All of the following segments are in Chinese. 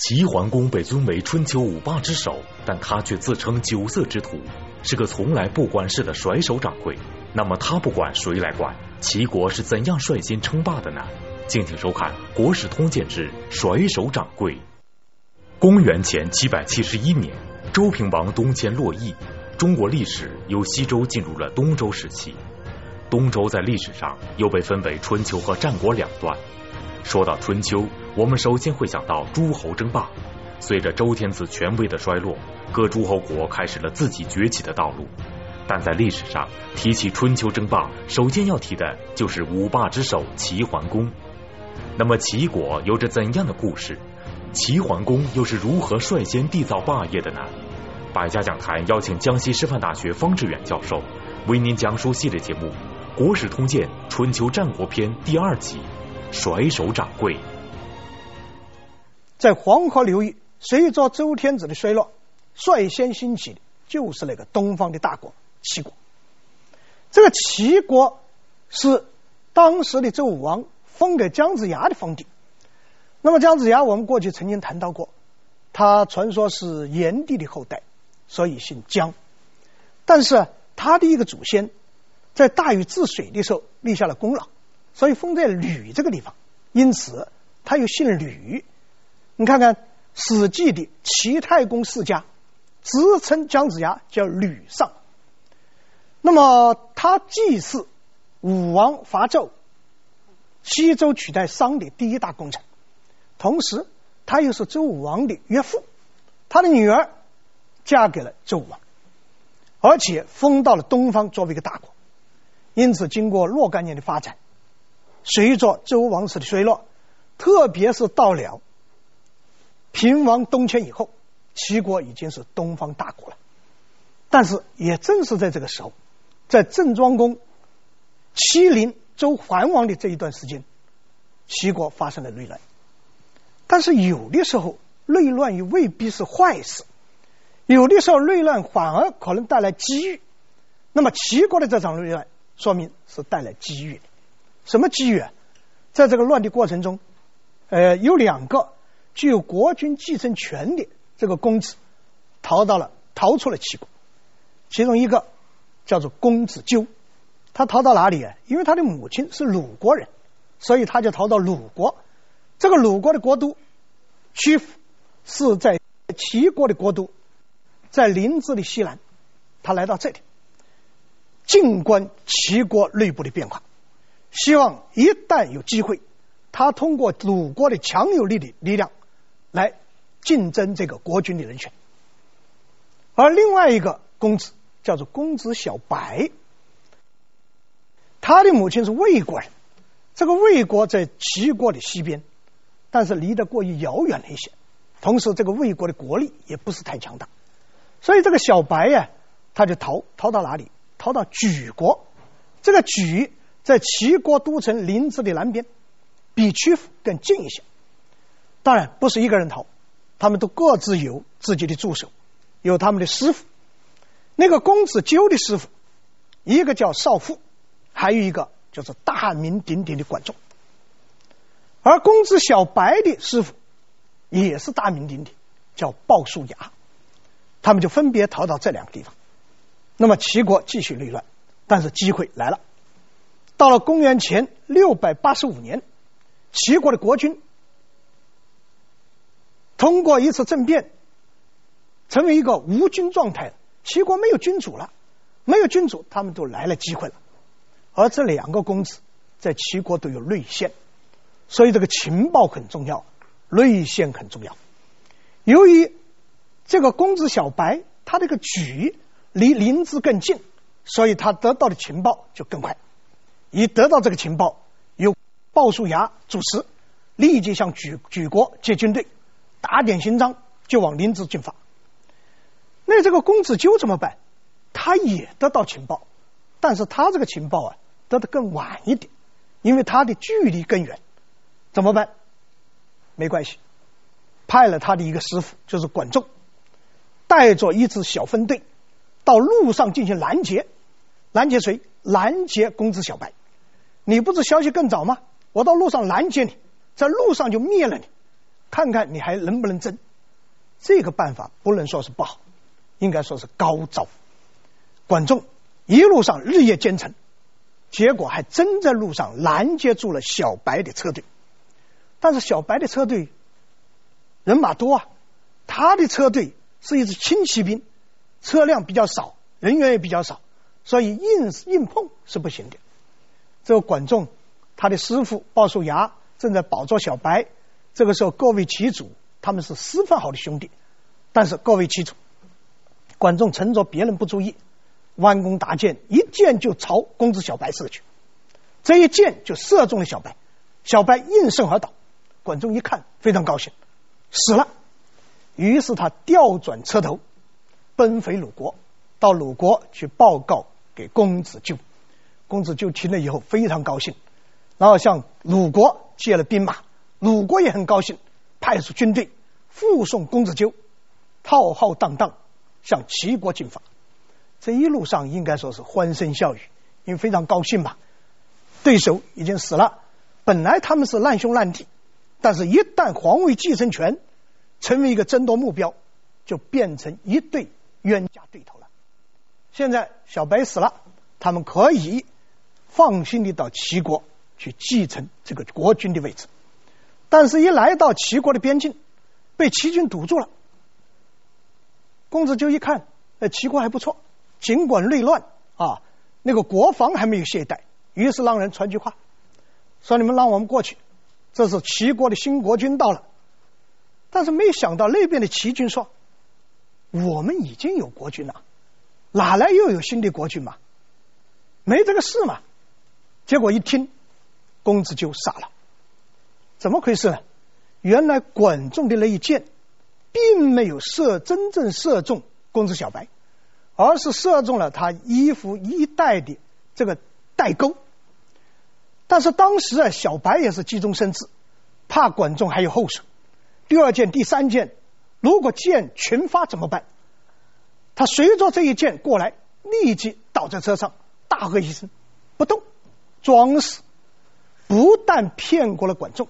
齐桓公被尊为春秋五霸之首，但他却自称酒色之徒，是个从来不管事的甩手掌柜。那么他不管谁来管？齐国是怎样率先称霸的呢？敬请收看《国史通鉴之甩手掌柜》。公元前七百七十一年，周平王东迁洛邑，中国历史由西周进入了东周时期。东周在历史上又被分为春秋和战国两段。说到春秋，我们首先会想到诸侯争霸。随着周天子权威的衰落，各诸侯国开始了自己崛起的道路。但在历史上提起春秋争霸，首先要提的就是五霸之首齐桓公。那么齐国有着怎样的故事？齐桓公又是如何率先缔造霸业的呢？百家讲坛邀请江西师范大学方志远教授为您讲述系列节目《国史通鉴·春秋战国篇》第二集。甩手掌柜，在黄河流域，随着周天子的衰落，率先兴起的就是那个东方的大国齐国。这个齐国是当时的周武王封给姜子牙的封地。那么姜子牙，我们过去曾经谈到过，他传说是炎帝的后代，所以姓姜。但是他的一个祖先在大禹治水的时候立下了功劳。所以封在吕这个地方，因此他又姓吕。你看看《史记》的齐太公世家，直称姜子牙叫吕尚。那么他既是武王伐纣、西周取代商的第一大功臣，同时他又是周武王的岳父，他的女儿嫁给了周武王，而且封到了东方作为一个大国。因此，经过若干年的发展。随着周王室的衰落，特别是到了平王东迁以后，齐国已经是东方大国了。但是也正是在这个时候，在郑庄公欺凌周桓王的这一段时间，齐国发生了内乱。但是有的时候内乱也未必是坏事，有的时候内乱反而可能带来机遇。那么齐国的这场内乱，说明是带来机遇的。什么机遇？在这个乱的过程中，呃，有两个具有国君继承权的这个公子逃到了，逃出了齐国。其中一个叫做公子纠，他逃到哪里啊？因为他的母亲是鲁国人，所以他就逃到鲁国。这个鲁国的国都曲阜是在齐国的国都，在临淄的西南。他来到这里，静观齐国内部的变化。希望一旦有机会，他通过鲁国的强有力的力量来竞争这个国君的人选。而另外一个公子叫做公子小白，他的母亲是魏国人，这个魏国在齐国的西边，但是离得过于遥远了一些，同时这个魏国的国力也不是太强大，所以这个小白呀、他就逃逃到哪里？逃到莒国，这个莒。在齐国都城临淄的南边，比曲阜更近一些。当然不是一个人逃，他们都各自有自己的助手，有他们的师傅。那个公子纠的师傅，一个叫少傅，还有一个就是大名鼎鼎的管仲。而公子小白的师傅也是大名鼎鼎，叫鲍叔牙。他们就分别逃到这两个地方。那么齐国继续内乱，但是机会来了。到了公元前六百八十五年，齐国的国君通过一次政变，成为一个无君状态。齐国没有君主了，没有君主，他们都来了机会了。而这两个公子在齐国都有内线，所以这个情报很重要，内线很重要。由于这个公子小白他这个举离临淄更近，所以他得到的情报就更快。一得到这个情报，由鲍叔牙主持，立即向举举国借军队，打点行装就往临淄进发。那这个公子纠怎么办？他也得到情报，但是他这个情报啊得的更晚一点，因为他的距离更远。怎么办？没关系，派了他的一个师傅，就是管仲，带着一支小分队到路上进行拦截，拦截谁？拦截公子小白。你不是消息更早吗？我到路上拦截你，在路上就灭了你。看看你还能不能争。这个办法不能说是不好，应该说是高招。管仲一路上日夜兼程，结果还真在路上拦截住了小白的车队。但是小白的车队人马多啊，他的车队是一支轻骑兵，车辆比较少，人员也比较少，所以硬硬碰是不行的。这个管仲他的师傅鲍叔牙正在保着小白，这个时候各为其主。他们是私分好的兄弟，但是各为其主。管仲趁着别人不注意，弯弓搭箭，一箭就朝公子小白射去。这一箭就射中了小白，小白应声而倒。管仲一看，非常高兴，死了。于是他调转车头，奔回鲁国，到鲁国去报告给公子纠。公子纠听了以后非常高兴，然后向鲁国借了兵马，鲁国也很高兴。派出军队护送公子纠，浩浩荡荡向齐国进发。这一路上应该说是欢声笑语，因为非常高兴嘛。对手已经死了，本来他们是难兄难弟，但是一旦皇位继承权成为一个争夺目标，就变成一对冤家对头了。现在小白死了，他们可以放心的到齐国去继承这个国君的位置。但是，一来到齐国的边境，被齐军堵住了。公子纠一看，呃，齐国还不错，尽管内乱啊，那个国防还没有懈怠，于是让人传句话，说你们让我们过去，这是齐国的新国君到了。但是没想到那边的齐军说，我们已经有国君了，哪来又有新的国君嘛？没这个事嘛。结果一听，公子纠傻了。怎么回事呢？原来管仲的那一箭，并没有射真正射中公子小白，而是射中了他衣服衣带的这个带钩。但是当时啊，小白也是急中生智，怕管仲还有后手。第二箭、第三箭，如果箭群发怎么办？他随着这一箭过来，立即倒在车上，大喝一声：“不动！”装死，不但骗过了管仲。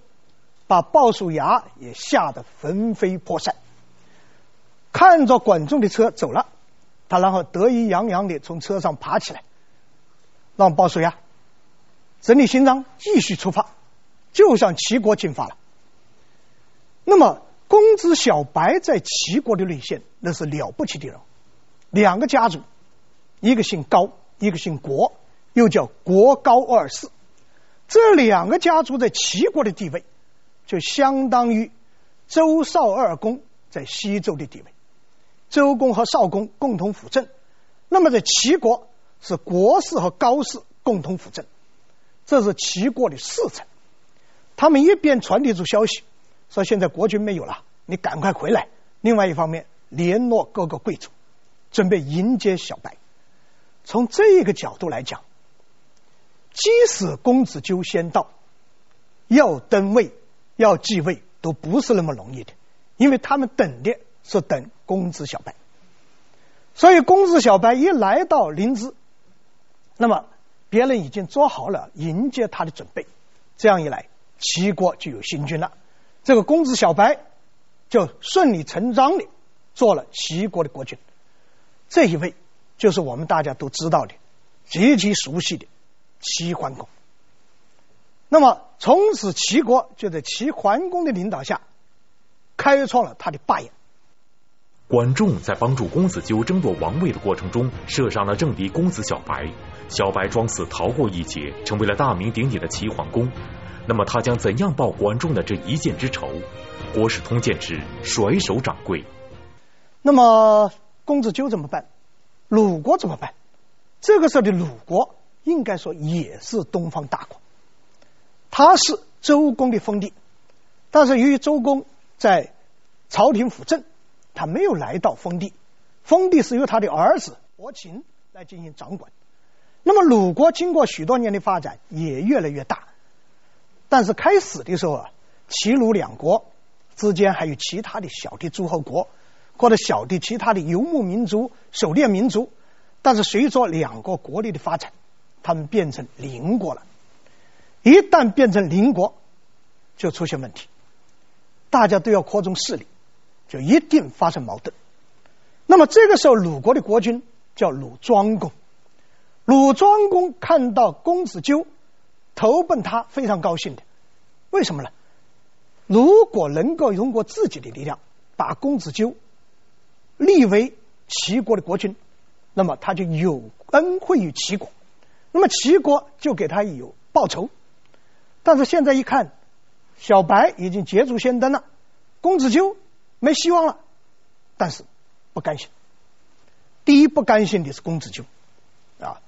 把鲍叔牙也吓得魂飞魄散，看着管仲的车走了，他然后得意洋洋的从车上爬起来，让鲍叔牙整理行装，继续出发，就向齐国进发了。那么，公子小白在齐国的内线那是了不起的人，两个家族，一个姓高，一个姓国，又叫国高二世，这两个家族在齐国的地位。就相当于周少二公在西周的地位，周公和少公共同辅政。那么在齐国是国氏和高氏共同辅政，这是齐国的四臣。他们一边传递出消息，说现在国君没有了，你赶快回来；另外一方面联络各个贵族，准备迎接小白。从这个角度来讲，即使公子纠先到，要登位。要继位都不是那么容易的，因为他们等的是等公子小白，所以公子小白一来到临淄，那么别人已经做好了迎接他的准备，这样一来，齐国就有新君了，这个公子小白就顺理成章的做了齐国的国君，这一位就是我们大家都知道的极其熟悉的齐桓公。那么，从此齐国就在齐桓公的领导下，开创了他的霸业。管仲在帮助公子纠争夺王位的过程中，射伤了政敌公子小白，小白装死逃过一劫，成为了大名鼎鼎的齐桓公。那么，他将怎样报管仲的这一箭之仇？国史通鉴之甩手掌柜。那么，公子纠怎么办？鲁国怎么办？这个时候的鲁国，应该说也是东方大国。他是周公的封地，但是由于周公在朝廷辅政，他没有来到封地，封地是由他的儿子伯禽来进行掌管。那么鲁国经过许多年的发展，也越来越大。但是开始的时候啊，齐鲁两国之间还有其他的小的诸侯国，或者小的其他的游牧民族、狩猎民族。但是随着两个国力的发展，他们变成邻国了。一旦变成邻国，就出现问题。大家都要扩充势力，就一定发生矛盾。那么这个时候，鲁国的国君叫鲁庄公。鲁庄公看到公子纠投奔他，非常高兴的。为什么呢？如果能够通过自己的力量把公子纠立为齐国的国君，那么他就有恩惠于齐国，那么齐国就给他有报酬。但是现在一看，小白已经捷足先登了，公子纠没希望了。但是不甘心，第一不甘心的是公子纠啊，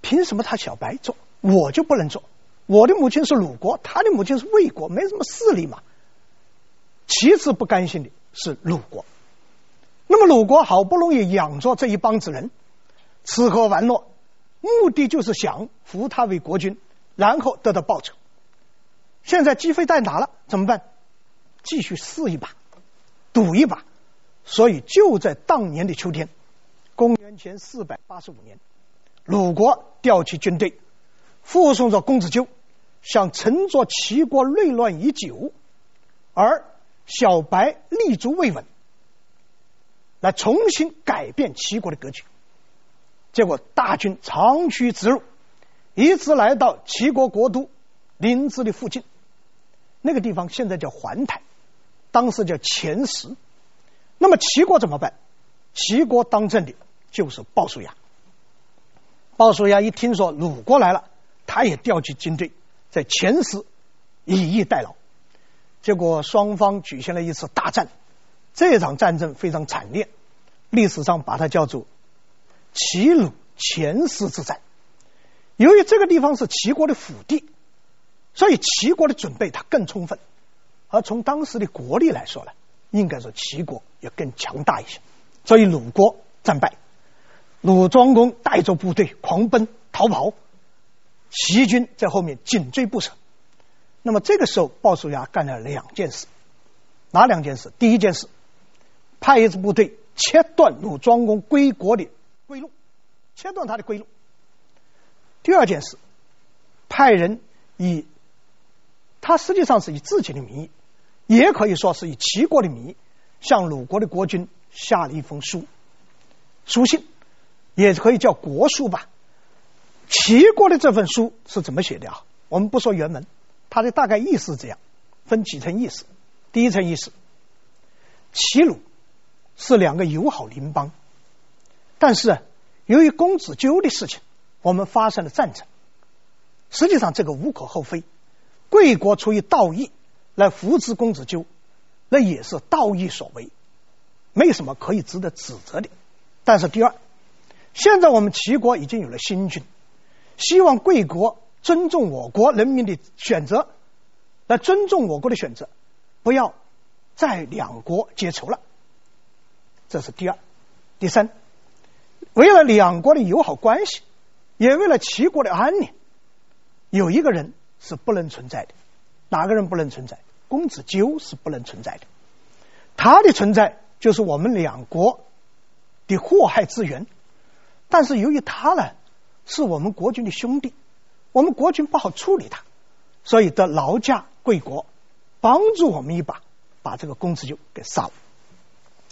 凭什么他小白做，我就不能做？我的母亲是鲁国，他的母亲是魏国，没什么势力嘛。其次不甘心的是鲁国，那么鲁国好不容易养着这一帮子人，吃喝玩乐，目的就是想扶他为国君，然后得到报酬。现在机会到哪了？怎么办？继续试一把，赌一把。所以就在当年的秋天，公元前四百八十五年，鲁国调起军队，护送着公子纠，想乘着齐国内乱已久，而小白立足未稳，来重新改变齐国的格局。结果大军长驱直入，一直来到齐国国都临淄的附近，那个地方现在叫环台，当时叫前石。那么齐国怎么办？齐国当政的就是鲍叔牙。鲍叔牙一听说鲁国来了，他也调集军队在前石以逸待劳。结果双方举行了一次大战，这场战争非常惨烈，历史上把它叫做齐鲁前师之战。由于这个地方是齐国的腹地，所以齐国的准备它更充分。而从当时的国力来说呢，应该说齐国要更强大一些，所以鲁国战败，鲁庄公带着部队狂奔逃跑，齐军在后面紧追不舍。那么这个时候，鲍叔牙干了两件事，哪两件事？第一件事，派一支部队切断鲁庄公归国的，切断他的归路。第二件事，派人以他实际上是以自己的名义。也可以说是以齐国的名义向鲁国的国君下了一封书，书信，也可以叫国书吧。齐国的这份书是怎么写的啊？我们不说原文，它的大概意思这样，分几层意思。第一层意思，齐鲁是两个友好邻邦，但是由于公子纠的事情，我们发生了战争。实际上这个无可厚非，贵国出于道义。来扶持公子纠，那也是道义所为，没什么可以值得指责的。但是第二，现在我们齐国已经有了新君，希望贵国尊重我国人民的选择，来尊重我国的选择，不要再两国结仇了。这是第二。第三，为了两国的友好关系，也为了齐国的安宁，有一个人是不能存在的。哪个人不能存在？公子纠是不能存在的。他的存在就是我们两国的祸害之源。但是由于他呢，是我们国君的兄弟，我们国君不好处理他，所以得劳驾贵国帮助我们一把，把这个公子纠给杀了。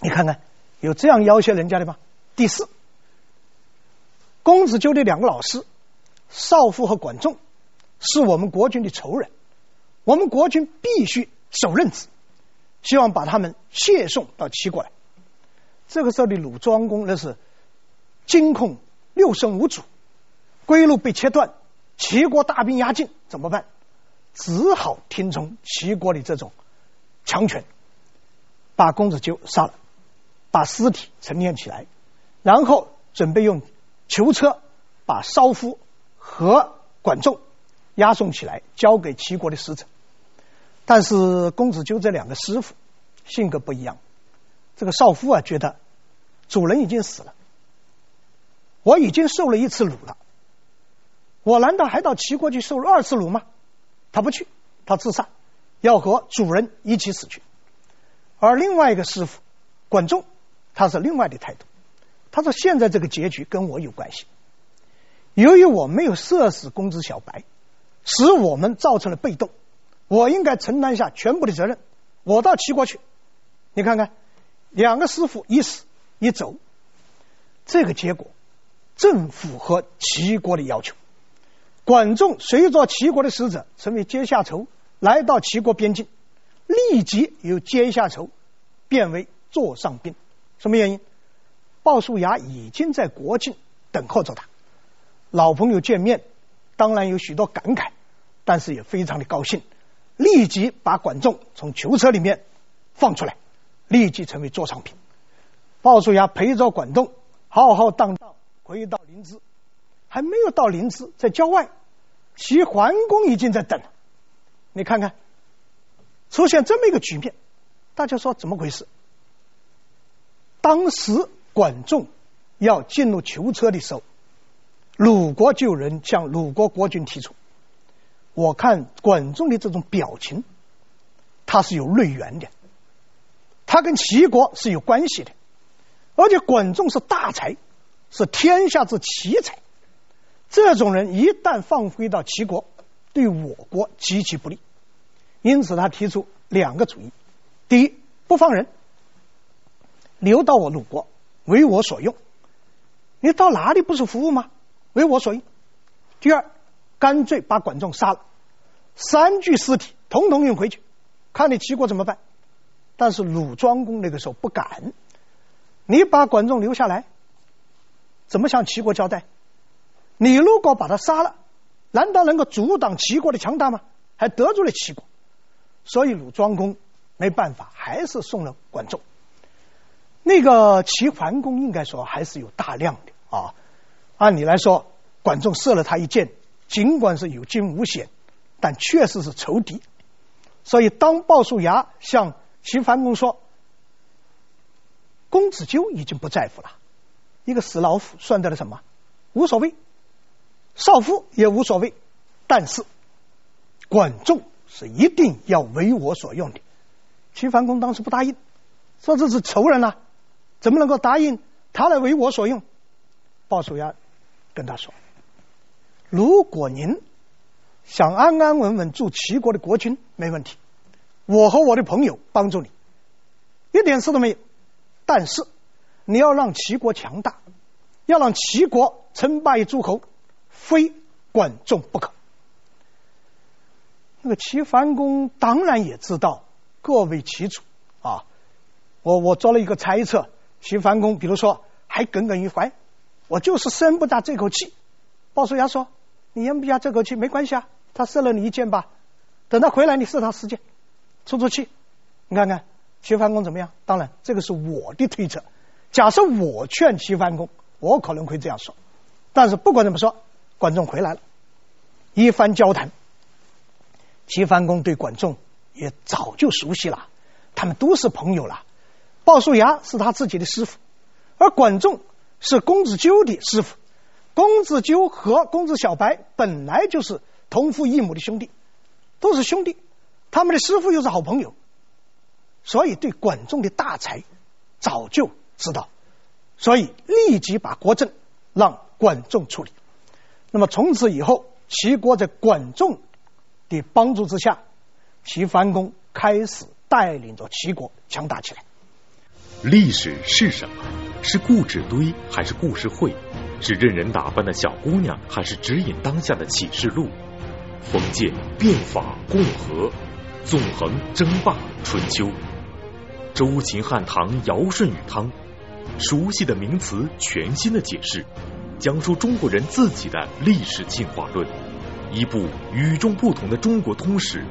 你看看，有这样要挟人家的吗？第四，公子纠的两个老师少傅和管仲是我们国君的仇人。我们国君必须手刃之，希望把他们谢送到齐国来。这个时候的鲁庄公那是惊恐六神无主，归路被切断，齐国大兵压境，怎么办？只好听从齐国的这种强权，把公子纠杀了，把尸体沉淀起来，然后准备用囚车把少夫和管仲押送起来，交给齐国的使者。但是公子纠这两个师傅性格不一样。这个少夫啊，觉得主人已经死了，我已经受了一次辱了，我难道还到齐国去受二次辱吗？他不去，他自杀，要和主人一起死去。而另外一个师傅管仲，他是另外的态度。他说：“现在这个结局跟我有关系，由于我没有射死公子小白，使我们造成了被动。”我应该承担下全部的责任，我到齐国去，你看看，两个师傅一死一走，这个结果正符合齐国的要求。管仲随着齐国的使者，成为阶下囚，来到齐国边境，立即由阶下囚变为座上宾。什么原因？鲍叔牙已经在国境等候着他，老朋友见面，当然有许多感慨，但是也非常的高兴，立即把管仲从囚车里面放出来，立即成为座上宾。鲍叔牙陪着管仲浩浩荡荡回到临淄。还没有到临淄，在郊外，齐桓公已经在等了。你看看，出现这么一个局面，大家说怎么回事？当时管仲要进入囚车的时候，鲁国就有人向鲁国国君提出，我看管仲的这种表情，他是有内缘的，他跟齐国是有关系的，而且管仲是大才，是天下之奇才。这种人一旦放归到齐国，对我国极其不利。因此，他提出两个主意：第一，不放人，留到我鲁国。为我所用。你到哪里不是服务吗？为我所用。第二，干脆把管仲杀了，三具尸体统统运回去，看你齐国怎么办。但是鲁庄公那个时候不敢，你把管仲留下来，怎么向齐国交代？你如果把他杀了，难道能够阻挡齐国的强大吗？还得罪了齐国，所以鲁庄公没办法，还是送了管仲。那个齐桓公应该说还是有大量的啊，按理来说，管仲射了他一箭，尽管是有惊无险，但确实是仇敌。所以当鲍叔牙向齐桓公说：“公子纠已经不在乎了，一个死老虎算得了什么？无所谓。”少夫也无所谓，但是管仲是一定要为我所用的。齐桓公当时不答应，说这是仇人啊，怎么能够答应他来为我所用？鲍叔牙跟他说：“如果您想安安稳稳做齐国的国君，没问题，我和我的朋友帮助你，一点事都没有。但是你要让齐国强大，要让齐国称霸于诸侯。”非管仲不可。那个齐桓公当然也知道各为其主啊。我我做了一个猜测，齐桓公比如说还耿耿于怀，我就是生不下这口气。鲍叔牙说：“你咽不下这口气没关系啊，他射了你一箭吧，等他回来你射他十箭，出出气。你看看齐桓公怎么样？当然这个是我的推测。假设我劝齐桓公，我可能会这样说。但是不管怎么说。管仲回来了，一番交谈，齐桓公对管仲也早就熟悉了，他们都是朋友了。鲍叔牙是他自己的师傅，而管仲是公子纠的师傅。公子纠和公子小白本来就是同父异母的兄弟，都是兄弟，他们的师傅又是好朋友，所以对管仲的大才早就知道，所以立即把国政让管仲处理。那么从此以后，齐国在管仲的帮助之下，齐桓公开始带领着齐国强大起来。历史是什么？是故纸堆还是故事会？是任人打扮的小姑娘，还是指引当下的启示录？封建、变法、共和、纵横、争霸、春秋、周秦汉唐、尧舜禹汤，熟悉的名词，全新的解释。讲述中国人自己的历史进化论，一部与众不同的中国通史。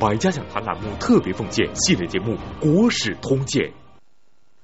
百家讲坛栏目特别奉献系列节目《国史通鉴》。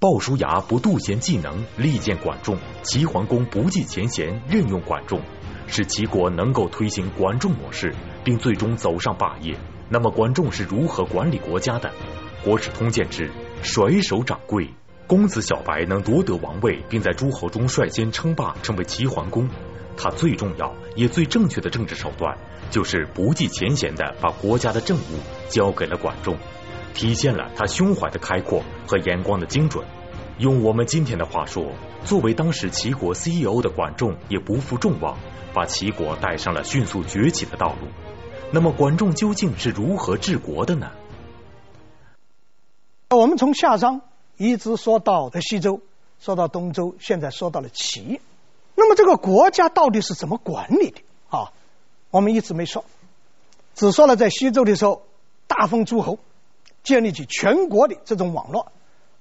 鲍叔牙不妒贤技能，力荐管仲；齐桓公不计前嫌，任用管仲，使齐国能够推行管仲模式，并最终走上霸业。那么，管仲是如何管理国家的？《国史通鉴》之甩手掌柜。公子小白能夺得王位，并在诸侯中率先称霸，成为齐桓公。他最重要也最正确的政治手段，就是不计前嫌的把国家的政务交给了管仲，体现了他胸怀的开阔和眼光的精准。用我们今天的话说，作为当时齐国 CEO 的管仲也不负众望，把齐国带上了迅速崛起的道路。那么，管仲究竟是如何治国的呢？我们从夏商一直说到的西周，说到东周，现在说到了齐。那么这个国家到底是怎么管理的啊？我们一直没说，只说了在西周的时候，大封诸侯，建立起全国的这种网络。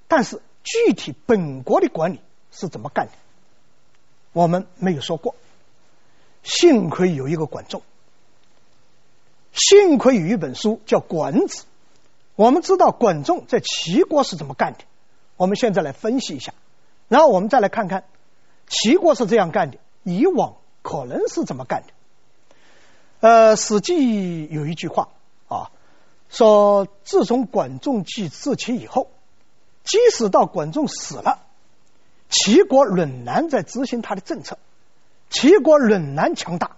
但是具体本国的管理是怎么干的，我们没有说过。幸亏有一个管仲，幸亏有一本书叫《管子》，我们知道管仲在齐国是怎么干的。我们现在来分析一下，然后我们再来看看齐国是这样干的，以往可能是怎么干的。呃，《史记》有一句话，说自从管仲继治齐以后，即使到管仲死了，齐国仍然在执行他的政策。齐国仍然强大，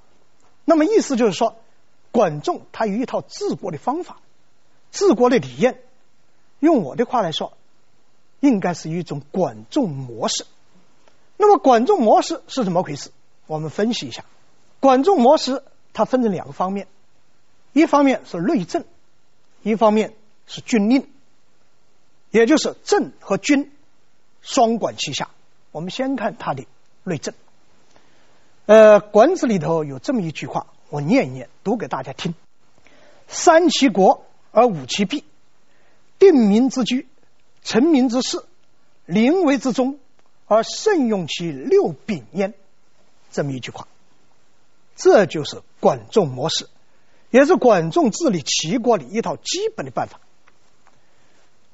那么意思就是说，管仲他有一套治国的方法，治国的理念，用我的话来说，应该是一种管仲模式。那么管仲模式是怎么回事？我们分析一下，管仲模式它分成两个方面，一方面是内政，一方面是军令，也就是政和军双管齐下。我们先看他的内政。呃，《管子》里头有这么一句话，我念一念，读给大家听：“三齐国而五齐弊，定民之居，成民之事，临危之中，而慎用其六柄焉。”这么一句话，这就是管仲模式，也是管仲治理齐国的一套基本的办法。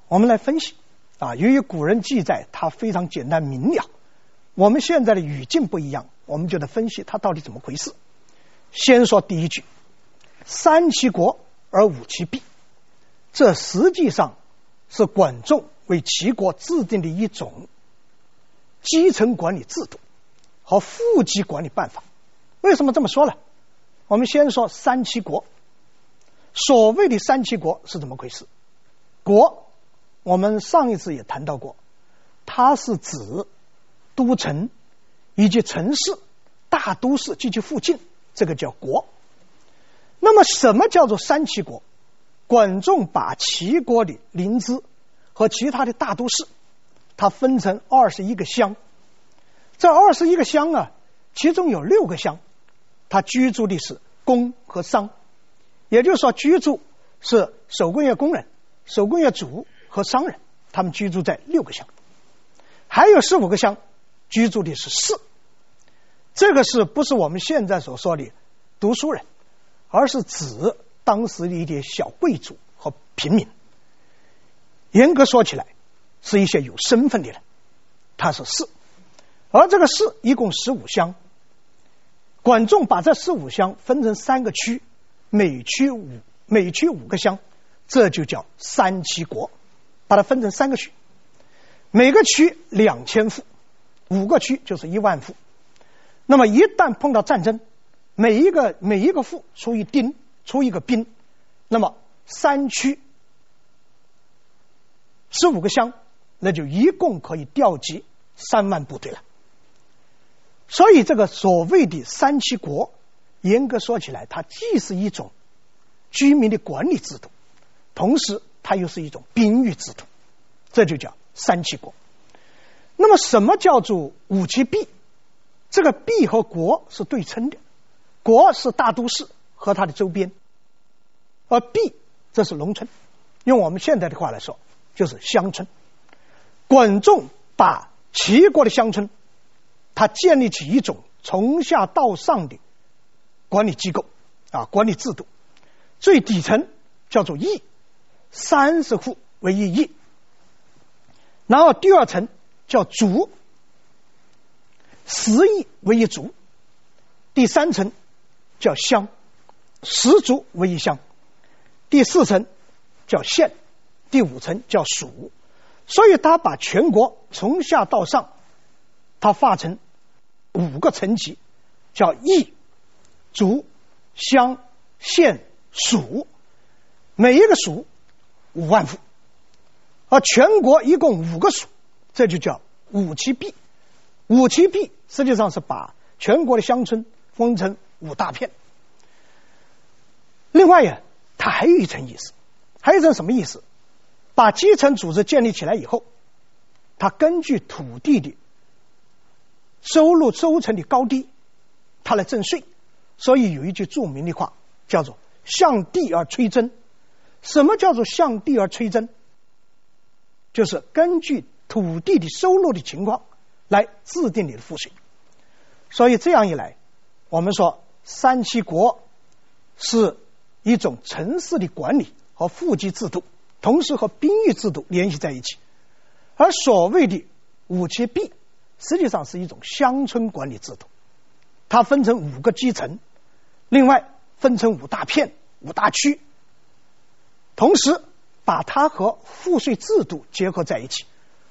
我们来分析啊，由于古人记载，它非常简单明了。我们现在的语境不一样。我们就得分析它到底怎么回事。先说第一句：“三齐国而五齐弊”，这实际上是管仲为齐国制定的一种基层管理制度和户籍管理办法。为什么这么说呢？我们先说三齐国。所谓的三齐国是怎么回事？国，我们上一次也谈到过，它是指都城。以及城市、大都市及其附近，这个叫国。那么，什么叫做三齐国？管仲把齐国的临淄和其他的大都市，它分成二十一个乡。这二十一个乡啊，其中有六个乡，他居住的是工和商，也就是说，居住是手工业工人、手工业主和商人，他们居住在六个乡。还有十五个乡，居住的是士。这个是不是我们现在所说的读书人，而是指当时的一点小贵族和平民。严格说起来，是一些有身份的人，他是士。而这个士一共十五乡，管仲把这十五乡分成三个区，每区五每区五个乡，这就叫三齐国。把它分成三个区，每个区两千户，五个区就是一万户。那么一旦碰到战争，每一个每一个户出一丁，出一个兵，那么三区十五个乡，那就一共可以调集三万部队了。所以这个所谓的三齐国，严格说起来，它既是一种居民的管理制度，同时它又是一种兵役制度，这就叫三齐国。那么什么叫做五齐弊？这个弊和国是对称的，国是大都市和它的周边，而弊这是农村，用我们现在的话来说，就是乡村。管仲把齐国的乡村，他建立起一种从下到上的管理机构啊，管理制度。最底层叫做邑，三十户为一邑，然后第二层叫族。十邑为一族，第三层叫乡，十族为一乡，第四层叫县，第五层叫属。所以他把全国从下到上，他划成五个层级，叫邑、族、乡、县、属。每一个属五万户，而全国一共五个属，这就叫五齐弊。五齐弊实际上是把全国的乡村分成五大片。另外呀，它还有一层意思，还有一层什么意思？把基层组织建立起来以后，它根据土地的收入收成的高低，他来征税。所以有一句著名的话叫做“向地而催征”。什么叫做向地而催征？就是根据土地的收入的情况来制定你的赋税。所以这样一来，我们说三七国是一种城市的管理和户籍制度，同时和兵役制度联系在一起。而所谓的五七币，实际上是一种乡村管理制度，它分成五个基层，另外分成五大片、五大区。同时，把它和赋税制度结合在一起，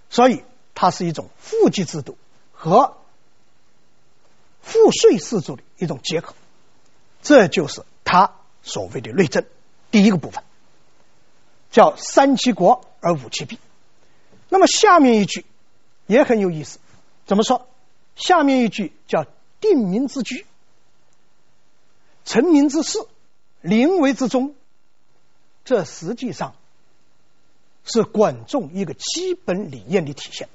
所以它是一种户籍制度和赋税制度的一种结合。这就是它所谓的内政第一个部分，叫三七国而五七币。那么下面一句也很有意思，怎么说？下面一句叫定民之居，成民之事，临危之中。这实际上是管仲一个基本理念的体现。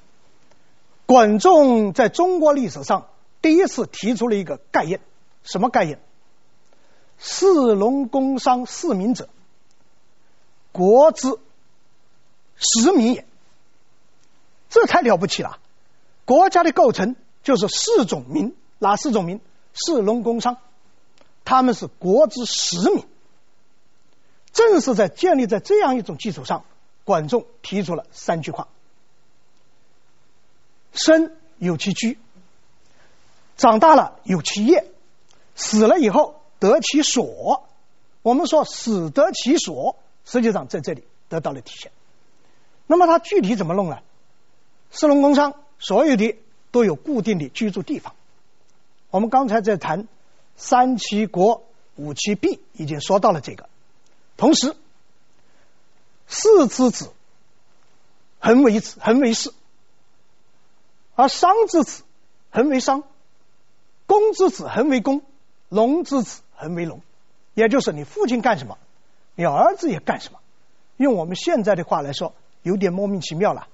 管仲在中国历史上第一次提出了一个概念，什么概念？士农工商四民者，国之实民也。这太了不起了！国家的构成就是四种民，哪四种民？士农工商，他们是国之实民。正是在建立在这样一种基础上，管仲提出了三句话：生有其居，长大了有其业，死了以后得其所。我们说死得其所，实际上在这里得到了体现。那么它具体怎么弄呢？士农工商所有的都有固定的居住地方。我们刚才在谈三七国五七币，已经说到了这个。同时，士之子恒为子，恒为士；而商之子恒为商，工之子恒为工，农之子恒为农。也就是你父亲干什么，你儿子也干什么。用我们现在的话来说，有点莫名其妙了。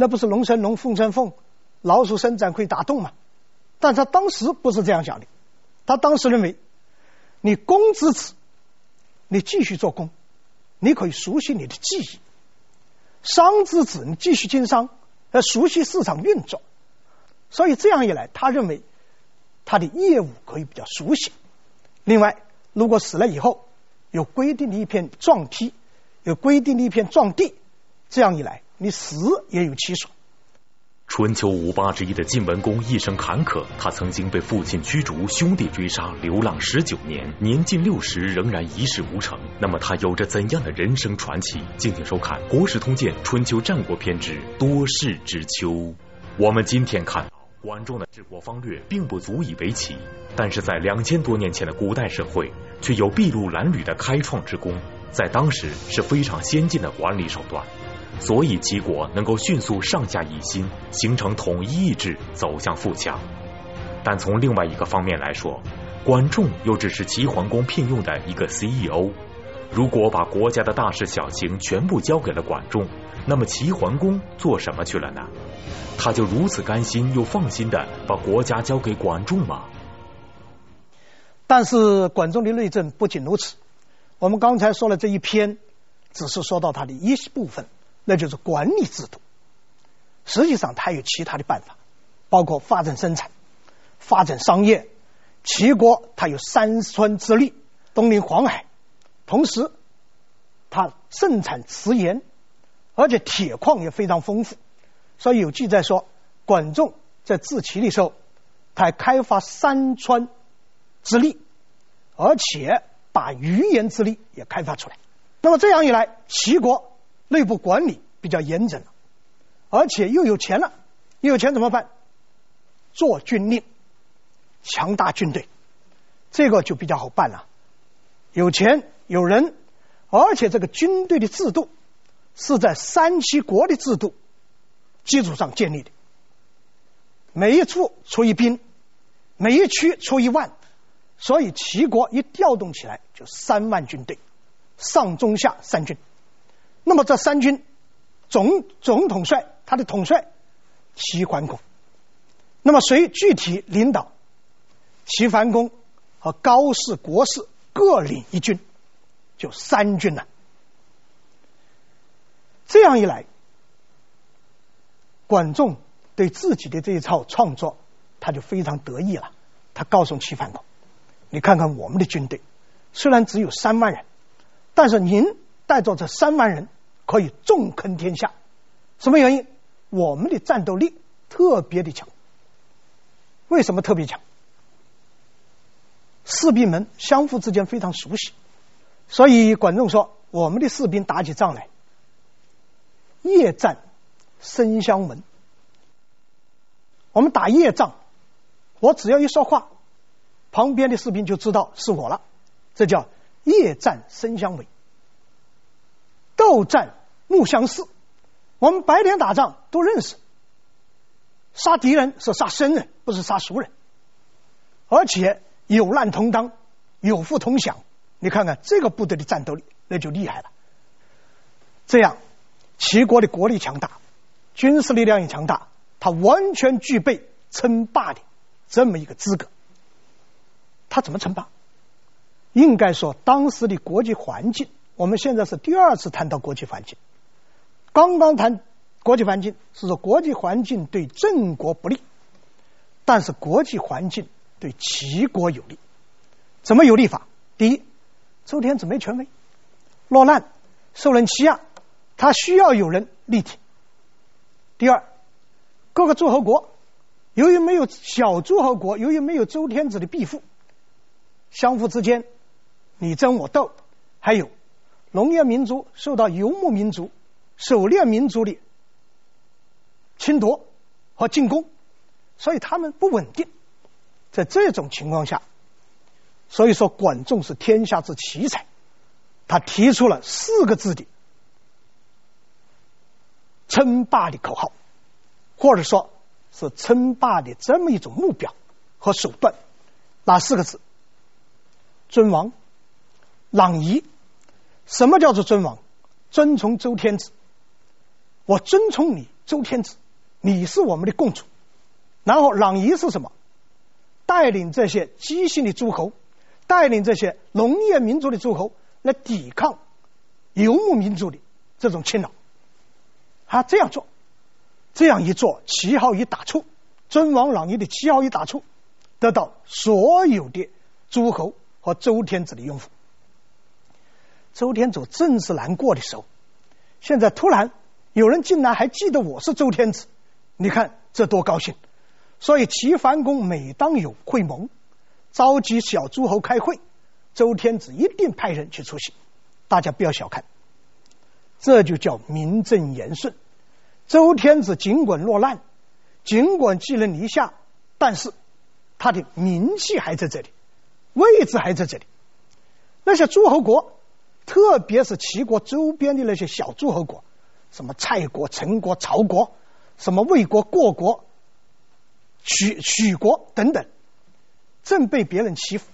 那不是龙生龙，凤生凤，老鼠生长会打洞吗？但他当时不是这样讲的，他当时认为，你工之子。你继续做工，你可以熟悉你的技艺；商之子，你继续经商，要熟悉市场运作。所以这样一来，他认为他的业务可以比较熟悉。另外，如果死了以后有规定的一片壮坯，有规定的一片壮地，这样一来，你死也有其所。春秋五霸之一的晋文公一生坎坷，他曾经被父亲驱逐，兄弟追杀，流浪十九年，年近六十仍然一事无成。那么他有着怎样的人生传奇？敬请收看《国史通鉴·春秋战国篇》之多事之秋。我们今天看，管仲的治国方略并不足以为奇，但是在两千多年前的古代社会，却有筚路蓝缕的开创之功，在当时是非常先进的管理手段。所以齐国能够迅速上下一心，形成统一意志，走向富强。但从另外一个方面来说，管仲又只是齐桓公聘用的一个 CEO。如果把国家的大事小情全部交给了管仲，那么齐桓公做什么去了呢？他就如此甘心又放心的把国家交给管仲吗？但是管仲的内政不仅如此，我们刚才说了这一篇，只是说到他的一部分。那就是管理制度。实际上，它有其他的办法，包括发展生产、发展商业。齐国它有山川之力，东临黄海，同时它盛产瓷盐，而且铁矿也非常丰富。所以有记载说，管仲在治齐的时候，他开发山川之力，而且把鱼盐之力也开发出来。那么这样一来，齐国。内部管理比较严整，而且又有钱了，又有钱怎么办？做军令，强大军队，这个就比较好办了。有钱有人，而且这个军队的制度是在三七国的制度基础上建立的。每一处出一兵，每一区出一万，所以齐国一调动起来就三万军队，上中下三军。那么这三军总总统帅，他的统帅齐桓公。那么谁具体领导？齐桓公和高氏、国氏各领一军，就三军了。这样一来，管仲对自己的这一套创作，他就非常得意了。他告诉齐桓公：“你看看我们的军队，虽然只有三万人，但是您带着这三万人可以纵横天下。什么原因？我们的战斗力特别的强。为什么特别强？士兵们相互之间非常熟悉，所以管仲说，我们的士兵打起仗来。”夜战声相闻，我们打夜仗，我只要一说话，旁边的士兵就知道是我了，这叫夜战声相闻。斗战目相似，我们白天打仗都认识，杀敌人是杀生人，不是杀熟人，而且有难同当，有福同享。你看看这个部队的战斗力，那就厉害了。这样。齐国的国力强大，军事力量也强大，他完全具备称霸的这么一个资格。他怎么称霸？应该说，当时的国际环境，我们现在是第二次谈到国际环境。刚刚谈国际环境是说国际环境对郑国不利，但是国际环境对齐国有利。怎么有利法？第一，周天子没权威，落难，受人欺压。他需要有人力挺。第二，各个诸侯国由于没有小诸侯国，由于没有周天子的庇护，相互之间你争我斗，还有农业民族受到游牧民族、狩猎民族的侵夺和进攻，所以他们不稳定。在这种情况下，所以说管仲是天下之奇才，他提出了四个字的。称霸的口号，或者说是称霸的这么一种目标和手段，哪四个字？尊王、攘夷。什么叫做尊王？尊崇周天子。我尊崇你，周天子，你是我们的共主。然后攘夷是什么？带领这些姬姓的诸侯，带领这些农业民族的诸侯来抵抗游牧民族的这种侵扰。他这样做，这样一做，旗号一打出，尊王攘夷的旗号一打出，得到所有的诸侯和周天子的拥护。周天子正是难过的时候，现在突然有人竟然还记得我是周天子，你看这多高兴！所以齐桓公每当有会盟，召集小诸侯开会，周天子一定派人去出席。大家不要小看。这就叫名正言顺。周天子尽管落难，尽管寄人篱下，但是他的名气还在这里，位置还在这里。那些诸侯国，特别是齐国周边的那些小诸侯国，什么蔡国、陈国、曹国，什么魏国、过国、许许国等等，正被别人欺负，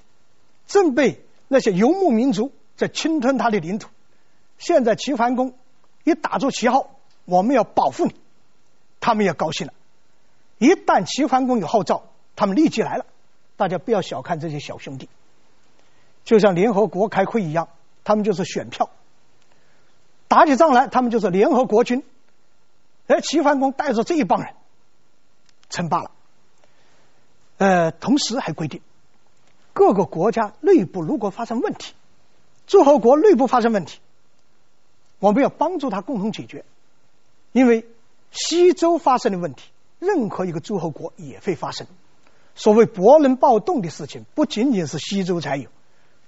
正被那些游牧民族在侵吞他的领土。现在齐桓公一打出旗号，我们要保护你，他们也高兴了。一旦齐桓公有号召，他们立即来了。大家不要小看这些小兄弟，就像联合国开会一样，他们就是选票。打起仗来，他们就是联合国军。而齐桓公带着这一帮人称霸了。呃，同时还规定，各个国家内部如果发生问题，诸侯国内部发生问题。我们要帮助他共同解决，因为西周发生的问题，任何一个诸侯国也会发生。所谓伯能暴动的事情，不仅仅是西周才有，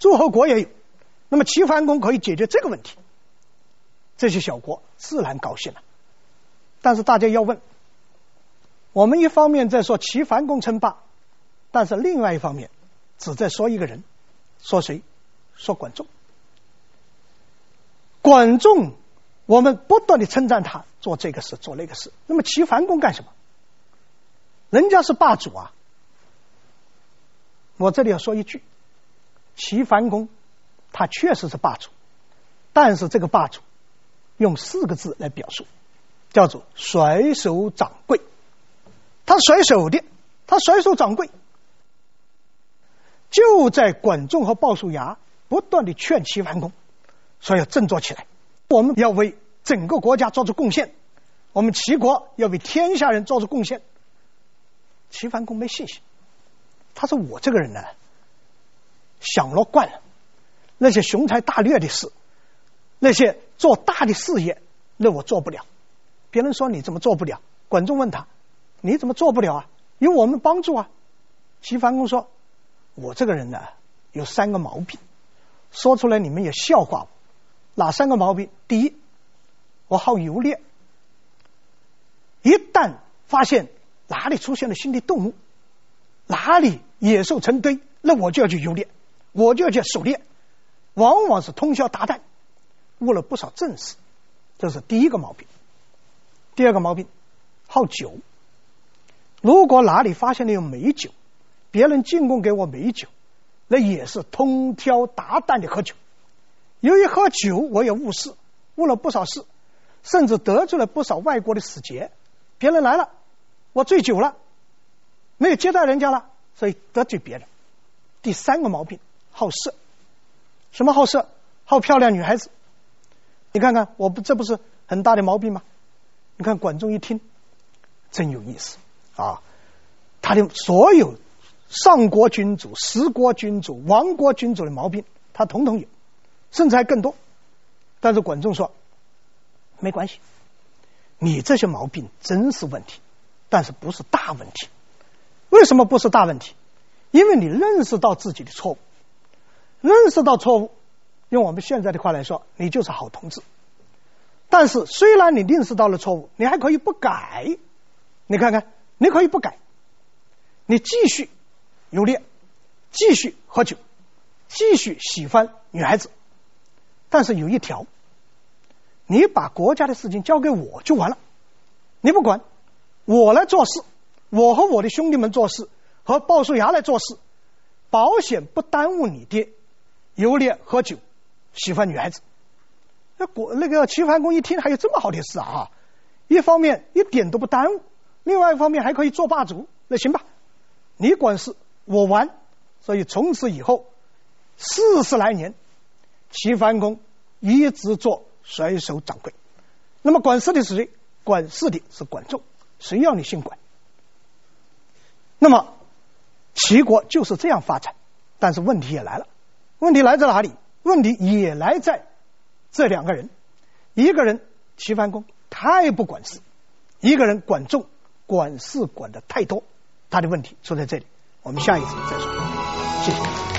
诸侯国也有。那么齐桓公可以解决这个问题，这些小国自然高兴了。但是大家要问，我们一方面在说齐桓公称霸，但是另外一方面只在说一个人，说谁？说管仲。管仲，我们不断的称赞他做这个事做那个事。那么齐桓公干什么？人家是霸主啊！我这里要说一句：齐桓公他确实是霸主，但是这个霸主用四个字来表述：叫做甩手掌柜。他甩手的，他甩手掌柜，就在管仲和鲍叔牙不断的劝齐桓公说要振作起来，我们要为整个国家做出贡献，我们齐国要为天下人做出贡献。齐桓公没信心，他说：“我这个人呢，享乐惯了，那些雄才大略的事，那些做大的事业，那我做不了。别人说你怎么做不了？”管仲问他。你怎么做不了啊？有我们帮助啊！齐桓公说：“我这个人呢，有三个毛病，说出来你们也笑话我。哪三个毛病？第一，我好游猎。一旦发现哪里出现了新的动物，哪里野兽成堆，那我就要去游猎，我就要去狩猎，往往是通宵达旦，误了不少正事。这是第一个毛病。第二个毛病，好酒。”如果哪里发现了有美酒，别人进贡给我美酒，那也是通宵达旦的喝酒。由于喝酒，我也误事，误了不少事，甚至得罪了不少外国的使节。别人来了，我醉酒了，没有接待人家了，所以得罪别人。第三个毛病，好色。什么好色？好漂亮女孩子。你看看，我不这不是很大的毛病吗？你看管仲一听，真有意思。啊，他的所有上国君主、十国君主、亡国君主的毛病，他统统有，甚至还更多。但是管仲说，没关系，你这些毛病真是问题，但是不是大问题。为什么不是大问题？因为你认识到自己的错误，认识到错误，用我们现在的话来说，你就是好同志。但是虽然你认识到了错误，你还可以不改。你看看。你可以不改，你继续游猎，继续喝酒，继续喜欢女孩子，但是有一条，你把国家的事情交给我就完了，你不管，我来做事，我和我的兄弟们做事，和鲍叔牙来做事，保险不耽误你爹游猎、喝酒、喜欢女孩子。那国那个齐桓公一听，还有这么好的事啊！一方面一点都不耽误。另外一方面还可以做霸主，那行吧，你管事我玩，所以从此以后四十来年，齐桓公一直做甩手掌柜。那么管事的是谁？管事的是管仲，谁要你姓管？那么齐国就是这样发展，但是问题也来了，问题来自哪里？问题也来在这两个人，一个人齐桓公太不管事，一个人管仲。管事管的太多，他的问题出在这里。我们下一次再说。谢谢